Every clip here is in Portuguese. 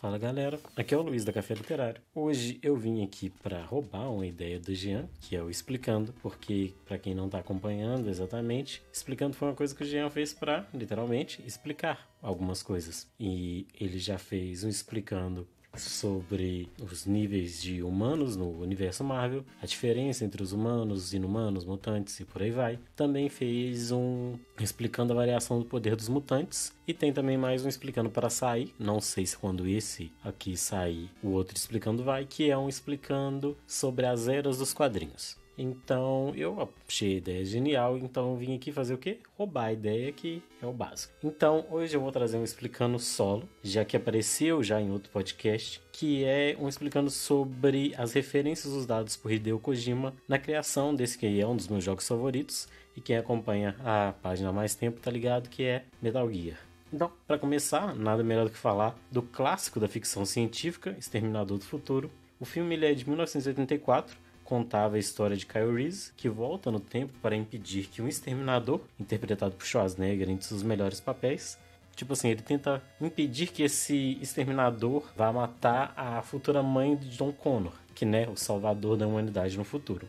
Fala galera, aqui é o Luiz da Café Literário. Hoje eu vim aqui para roubar uma ideia do Jean, que é o Explicando, porque para quem não está acompanhando exatamente, Explicando foi uma coisa que o Jean fez para, literalmente, explicar algumas coisas. E ele já fez um Explicando sobre os níveis de humanos no universo Marvel, a diferença entre os humanos, inumanos, mutantes e por aí vai. Também fez um explicando a variação do poder dos mutantes e tem também mais um explicando para sair. Não sei se quando esse aqui sair, o outro explicando vai, que é um explicando sobre as eras dos quadrinhos. Então eu achei a ideia genial, então vim aqui fazer o quê? Roubar a ideia que é o básico. Então hoje eu vou trazer um explicando solo, já que apareceu já em outro podcast, que é um explicando sobre as referências usadas por Hideo Kojima na criação desse que é um dos meus jogos favoritos e quem acompanha a página há mais tempo tá ligado que é Metal Gear. Então, para começar, nada melhor do que falar do clássico da ficção científica, Exterminador do Futuro. O filme é de 1984 contava a história de Kyle Reese, que volta no tempo para impedir que um exterminador, interpretado por Schwarzenegger em seus melhores papéis, tipo assim, ele tenta impedir que esse exterminador vá matar a futura mãe de John Connor, que né, o salvador da humanidade no futuro.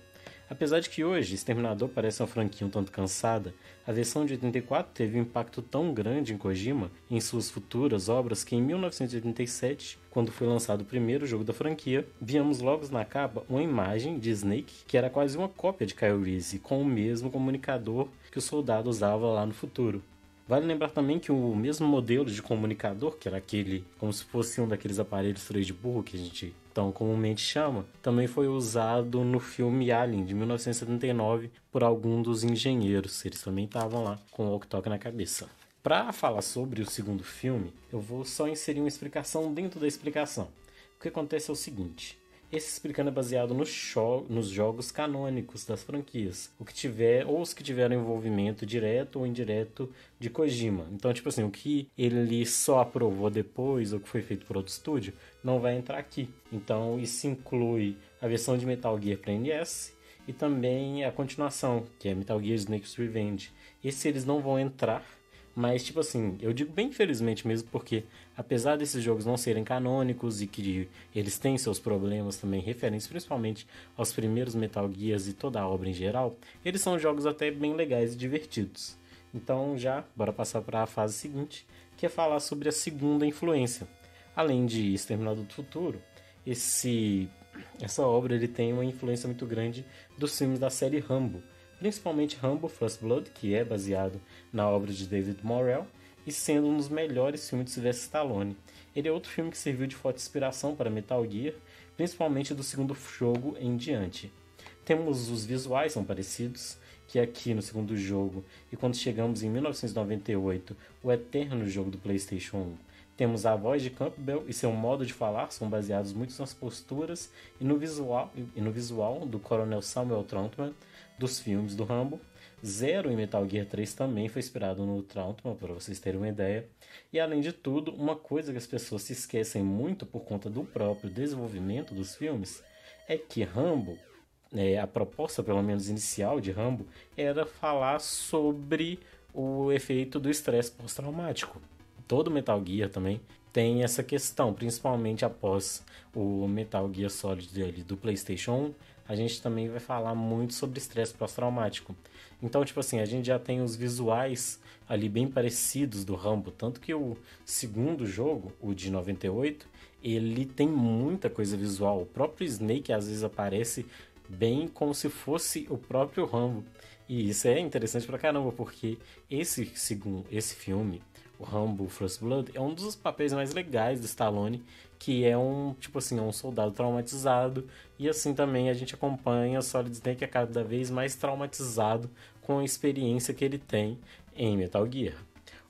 Apesar de que hoje Exterminador parece uma franquia um tanto cansada, a versão de 84 teve um impacto tão grande em Kojima em suas futuras obras que em 1987, quando foi lançado o primeiro jogo da franquia, víamos logo na capa uma imagem de Snake que era quase uma cópia de Kyle Reese com o mesmo comunicador que o soldado usava lá no futuro. Vale lembrar também que o mesmo modelo de comunicador, que era aquele como se fosse um daqueles aparelhos 3 de burro que a gente tão comumente chama, também foi usado no filme Alien de 1979 por algum dos engenheiros. Eles também estavam lá com o walkie na cabeça. Para falar sobre o segundo filme, eu vou só inserir uma explicação dentro da explicação. O que acontece é o seguinte: esse explicando é baseado no nos jogos canônicos das franquias, o que tiver ou os que tiveram envolvimento direto ou indireto de Kojima. Então, tipo assim, o que ele só aprovou depois ou que foi feito por outro estúdio não vai entrar aqui. Então, isso inclui a versão de Metal Gear para NES e também a continuação, que é Metal Gear Snake's Revenge. Esse eles não vão entrar mas, tipo assim, eu digo bem felizmente mesmo porque, apesar desses jogos não serem canônicos e que eles têm seus problemas também referentes principalmente aos primeiros Metal Gears e toda a obra em geral, eles são jogos até bem legais e divertidos. Então, já, bora passar para a fase seguinte, que é falar sobre a segunda influência. Além de Exterminador do Futuro, esse, essa obra ele tem uma influência muito grande dos filmes da série Rambo, principalmente Rambo First Blood, que é baseado na obra de David Morrell, e sendo um dos melhores filmes de Sylvester Stallone. Ele é outro filme que serviu de forte inspiração para Metal Gear, principalmente do segundo jogo em diante. Temos os visuais são parecidos, que aqui no segundo jogo, e quando chegamos em 1998, o eterno jogo do PlayStation 1, temos a voz de Campbell e seu modo de falar são baseados muito nas posturas e no visual, e no visual do Coronel Samuel Troutman, dos filmes do Rambo. Zero em Metal Gear 3 também foi inspirado no Trautmann, para vocês terem uma ideia. E além de tudo, uma coisa que as pessoas se esquecem muito por conta do próprio desenvolvimento dos filmes é que Rambo, é, a proposta pelo menos inicial de Rambo, era falar sobre o efeito do estresse pós-traumático. Todo Metal Gear também tem essa questão, principalmente após o Metal Gear Solid do PlayStation 1, a gente também vai falar muito sobre estresse pós-traumático. Então, tipo assim, a gente já tem os visuais ali bem parecidos do Rambo, tanto que o segundo jogo, o de 98, ele tem muita coisa visual. O próprio Snake às vezes aparece bem como se fosse o próprio Rambo. E isso é interessante pra caramba, porque esse segundo, esse filme, o Rambo First Blood, é um dos papéis mais legais do Stallone, que é um, tipo assim, um soldado traumatizado, e assim também a gente acompanha Solid Snake cada vez mais traumatizado com a experiência que ele tem em Metal Gear.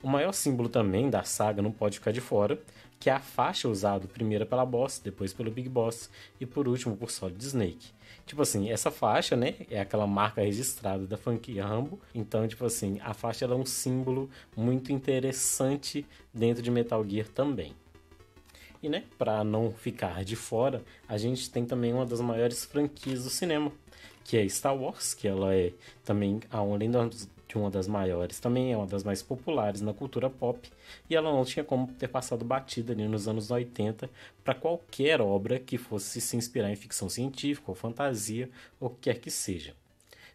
O maior símbolo também da saga não pode ficar de fora, que é a faixa usada primeiro pela Boss, depois pelo Big Boss e por último por Solid Snake. Tipo assim, essa faixa, né, é aquela marca registrada da franquia Rambo. Então, tipo assim, a faixa é um símbolo muito interessante dentro de Metal Gear também. E, né, para não ficar de fora, a gente tem também uma das maiores franquias do cinema, que é Star Wars, que ela é também, além de uma das maiores, também é uma das mais populares na cultura pop, e ela não tinha como ter passado batida ali nos anos 80 para qualquer obra que fosse se inspirar em ficção científica ou fantasia ou o que quer que seja.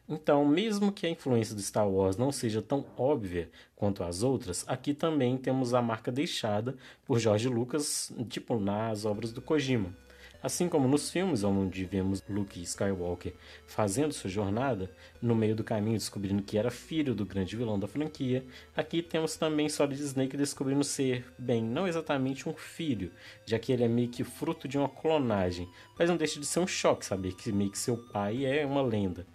Então, mesmo que a influência do Star Wars não seja tão óbvia quanto as outras, aqui também temos a marca deixada por George Lucas, tipo nas obras do Kojima. Assim como nos filmes onde vemos Luke Skywalker fazendo sua jornada, no meio do caminho descobrindo que era filho do grande vilão da franquia, aqui temos também Solid Snake descobrindo ser, bem, não exatamente um filho, já que ele é meio que fruto de uma clonagem, mas não deixa de ser um choque saber que meio que seu pai é uma lenda.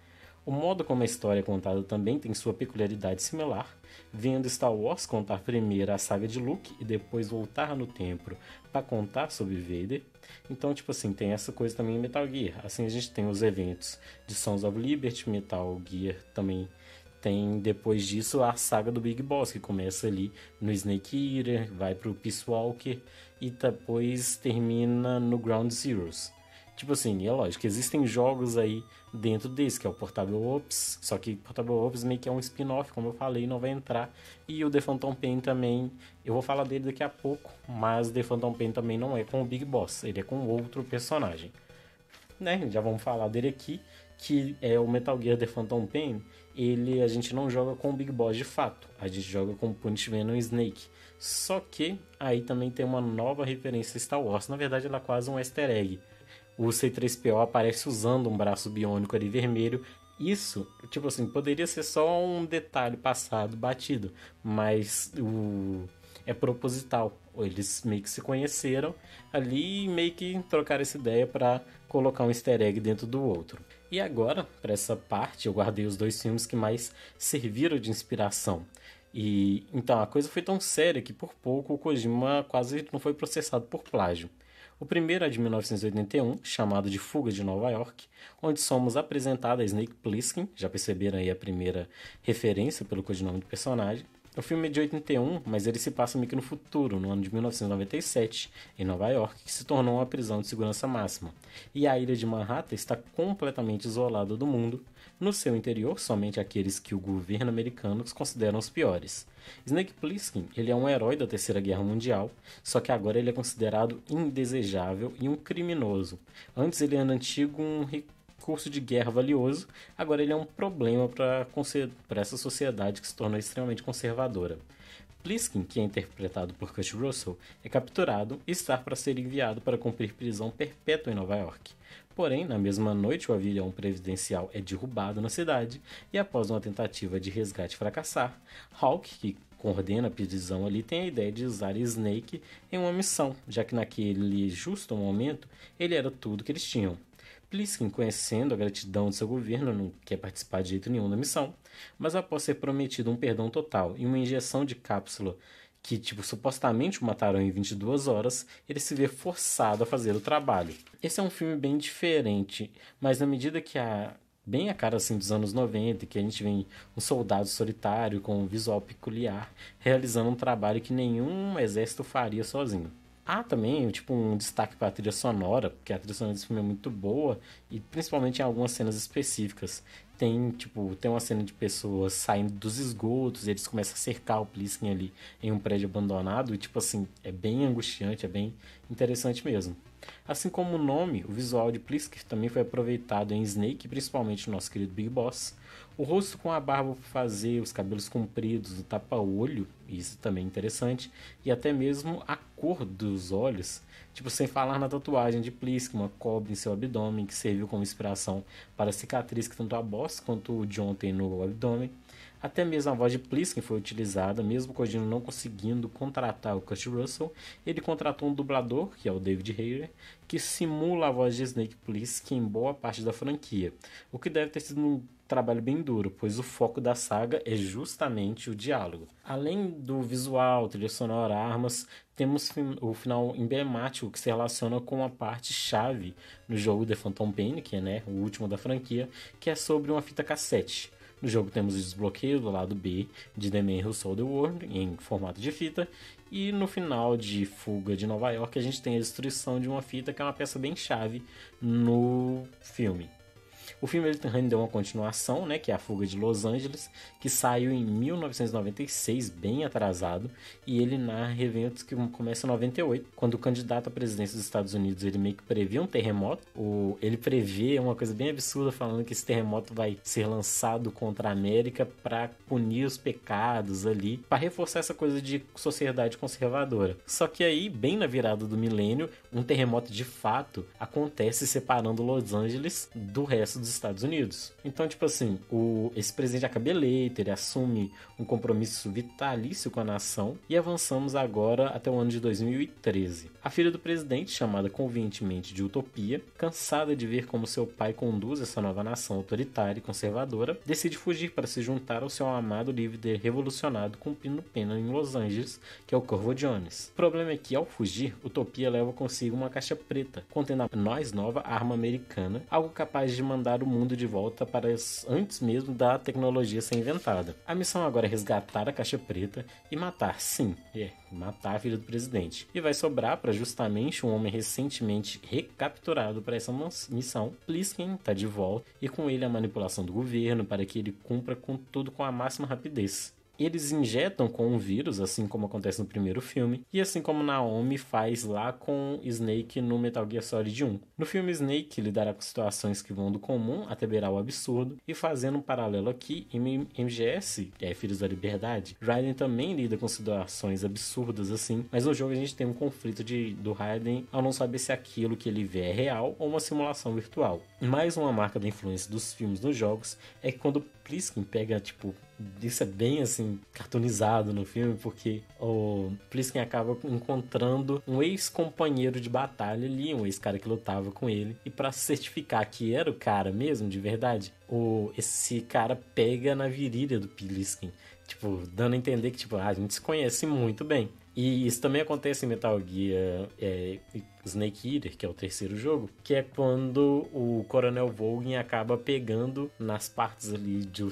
O modo como a história é contada também tem sua peculiaridade similar, vendo Star Wars contar primeiro a saga de Luke e depois voltar no tempo para contar sobre Vader. Então, tipo assim, tem essa coisa também em Metal Gear. Assim a gente tem os eventos de Sons of Liberty, Metal Gear também tem depois disso a saga do Big Boss, que começa ali no Snake Eater, vai pro Peace Walker e depois termina no Ground Zeroes. Tipo assim, é lógico, existem jogos aí dentro desse, que é o Portable Ops, só que Portable Ops meio que é um spin-off, como eu falei, não vai entrar. E o The Phantom Pain também, eu vou falar dele daqui a pouco, mas The Phantom Pain também não é com o Big Boss, ele é com outro personagem. Né, já vamos falar dele aqui, que é o Metal Gear The Phantom Pain, ele a gente não joga com o Big Boss de fato, a gente joga com o Punch Venom Snake. Só que aí também tem uma nova referência a Star Wars, na verdade ela é quase um easter egg o C3PO aparece usando um braço biônico ali vermelho. Isso, tipo assim, poderia ser só um detalhe passado, batido, mas o é proposital. Eles meio que se conheceram ali e meio que trocaram essa ideia para colocar um easter egg dentro do outro. E agora, para essa parte, eu guardei os dois filmes que mais serviram de inspiração. E então a coisa foi tão séria que por pouco o Kojima quase não foi processado por plágio. O primeiro é de 1981, chamado de Fuga de Nova York, onde somos apresentados a Snake Plissken, já perceberam aí a primeira referência pelo codinome do personagem. O filme é de 81, mas ele se passa meio que no futuro, no ano de 1997, em Nova York, que se tornou uma prisão de segurança máxima. E a ilha de Manhattan está completamente isolada do mundo, no seu interior somente aqueles que o governo americano considera os piores. Snake Plissken ele é um herói da Terceira Guerra Mundial, só que agora ele é considerado indesejável e um criminoso. Antes ele era antigo um recurso de guerra valioso, agora ele é um problema para essa sociedade que se tornou extremamente conservadora. Pliskin, que é interpretado por Kurt Russell, é capturado e está para ser enviado para cumprir prisão perpétua em Nova York. Porém, na mesma noite, o avião presidencial é derrubado na cidade e, após uma tentativa de resgate fracassar, Hawk, que coordena a prisão ali, tem a ideia de usar Snake em uma missão, já que naquele justo momento ele era tudo que eles tinham. Pliskin, conhecendo a gratidão de seu governo, não quer participar de jeito nenhum da missão, mas após ser prometido um perdão total e uma injeção de cápsula que, tipo, supostamente o mataram em 22 horas, ele se vê forçado a fazer o trabalho. Esse é um filme bem diferente, mas na medida que a bem a cara assim dos anos 90, que a gente vê um soldado solitário com um visual peculiar, realizando um trabalho que nenhum exército faria sozinho. Há também, tipo, um destaque para a trilha sonora, porque a trilha sonora desse filme é muito boa, e principalmente em algumas cenas específicas tem, tipo, tem uma cena de pessoas saindo dos esgotos, eles começam a cercar o Pliskin ali em um prédio abandonado, e tipo assim, é bem angustiante, é bem interessante mesmo. Assim como o nome, o visual de Pliskin também foi aproveitado em Snake, principalmente no nosso querido Big Boss. O rosto com a barba para fazer, os cabelos compridos, o tapa-olho, isso também é interessante, e até mesmo a cor dos olhos Tipo, sem falar na tatuagem de Plisk, uma cobra em seu abdômen, que serviu como inspiração para a cicatriz que tanto a quanto o John tem no abdômen. Até mesmo a voz de Plisken foi utilizada, mesmo o Kojima não conseguindo contratar o Kurt Russell, ele contratou um dublador, que é o David Hayter, que simula a voz de Snake Plissken em boa parte da franquia, o que deve ter sido um trabalho bem duro, pois o foco da saga é justamente o diálogo. Além do visual, trilha sonora, armas, temos o final emblemático que se relaciona com a parte chave no jogo The Phantom Pain, que é né, o último da franquia, que é sobre uma fita cassete. No jogo temos o desbloqueio do lado B de The Man Who Sold the World em formato de fita e no final de Fuga de Nova York a gente tem a destruição de uma fita que é uma peça bem chave no filme. O filme ele rendeu uma continuação, né, que é A Fuga de Los Angeles, que saiu em 1996, bem atrasado, e ele narra eventos que começam em 98, quando o candidato à presidência dos Estados Unidos ele meio que prevê um terremoto. O, ele prevê uma coisa bem absurda, falando que esse terremoto vai ser lançado contra a América para punir os pecados ali, para reforçar essa coisa de sociedade conservadora. Só que aí, bem na virada do milênio, um terremoto de fato acontece separando Los Angeles do resto dos Estados Unidos. Então, tipo assim, o, esse presidente acaba eleito, ele assume um compromisso vitalício com a nação e avançamos agora até o ano de 2013. A filha do presidente, chamada convenientemente de Utopia, cansada de ver como seu pai conduz essa nova nação autoritária e conservadora, decide fugir para se juntar ao seu amado líder revolucionado cumprindo pena em Los Angeles, que é o Corvo Jones. O problema é que, ao fugir, Utopia leva consigo uma caixa preta, contendo a mais nova arma americana, algo capaz de mandar o mundo de volta para antes mesmo da tecnologia ser inventada. A missão agora é resgatar a caixa preta e matar, sim, é, matar a filha do presidente. E vai sobrar para justamente um homem recentemente recapturado para essa missão. Pliskin está de volta e com ele a manipulação do governo para que ele cumpra com tudo com a máxima rapidez. Eles injetam com um vírus, assim como acontece no primeiro filme, e assim como Naomi faz lá com Snake no Metal Gear Solid 1. No filme, Snake lidará com situações que vão do comum até beirar o absurdo, e fazendo um paralelo aqui, em MGS, é Filhos da Liberdade, Raiden também lida com situações absurdas assim, mas no jogo a gente tem um conflito de, do Raiden ao não saber se aquilo que ele vê é real ou uma simulação virtual. Mais uma marca da influência dos filmes nos jogos é que quando Pliskin pega, tipo, isso é bem assim cartoonizado no filme porque o Pliskin acaba encontrando um ex-companheiro de batalha ali, um ex-cara que lutava com ele e para certificar que era o cara mesmo de verdade, o esse cara pega na virilha do Pliskin, tipo dando a entender que tipo ah, a gente se conhece muito bem. E isso também acontece em Metal Gear é, Snake Eater, que é o terceiro jogo, que é quando o Coronel Volgin acaba pegando nas partes ali de,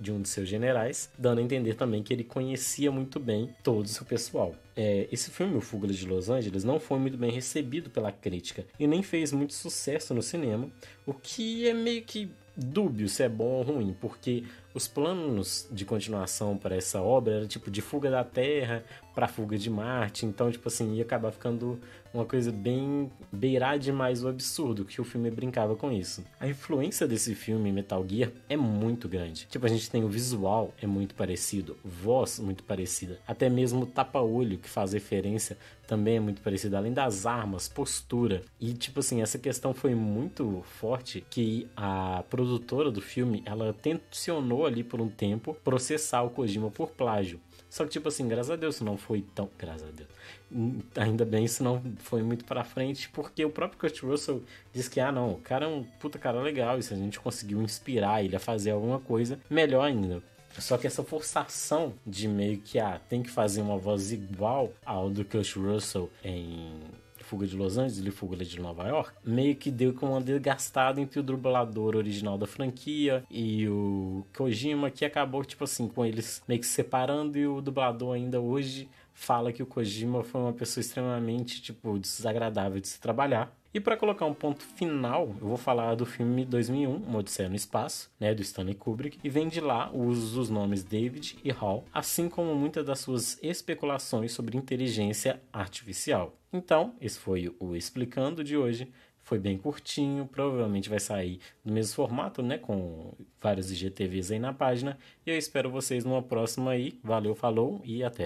de um de seus generais, dando a entender também que ele conhecia muito bem todo o seu pessoal. É, esse filme, O Fuga de Los Angeles, não foi muito bem recebido pela crítica e nem fez muito sucesso no cinema, o que é meio que dúbio se é bom ou ruim, porque os planos de continuação para essa obra era tipo de fuga da Terra para fuga de Marte, então tipo assim ia acabar ficando uma coisa bem beirar demais o absurdo, que o filme brincava com isso. A influência desse filme Metal Gear é muito grande. Tipo, a gente tem o visual é muito parecido, voz muito parecida, até mesmo o tapa-olho que faz referência também é muito parecido, além das armas, postura. E tipo assim, essa questão foi muito forte que a produtora do filme, ela tensionou ali por um tempo processar o Kojima por plágio. Só que, tipo assim, graças a Deus, não foi tão. Graças a Deus. Hum, ainda bem isso não foi muito pra frente, porque o próprio Kurt Russell disse que, ah, não, o cara é um puta cara legal, e se a gente conseguiu inspirar ele a fazer alguma coisa, melhor ainda. Só que essa forçação de meio que, ah, tem que fazer uma voz igual ao do Kurt Russell em Fuga de Los Angeles e Fuga de Nova York, meio que deu com uma desgastada entre o dublador original da franquia e o Kojima, que acabou, tipo assim, com eles meio que se separando e o dublador ainda hoje fala que o Kojima foi uma pessoa extremamente, tipo, desagradável de se trabalhar. E para colocar um ponto final, eu vou falar do filme 2001, Uma Odisseia no Espaço, né, do Stanley Kubrick, e vem de lá o uso dos nomes David e Hall, assim como muitas das suas especulações sobre inteligência artificial. Então, esse foi o Explicando de hoje. Foi bem curtinho, provavelmente vai sair no mesmo formato, né? Com vários IGTVs aí na página. E eu espero vocês numa próxima aí. Valeu, falou e até!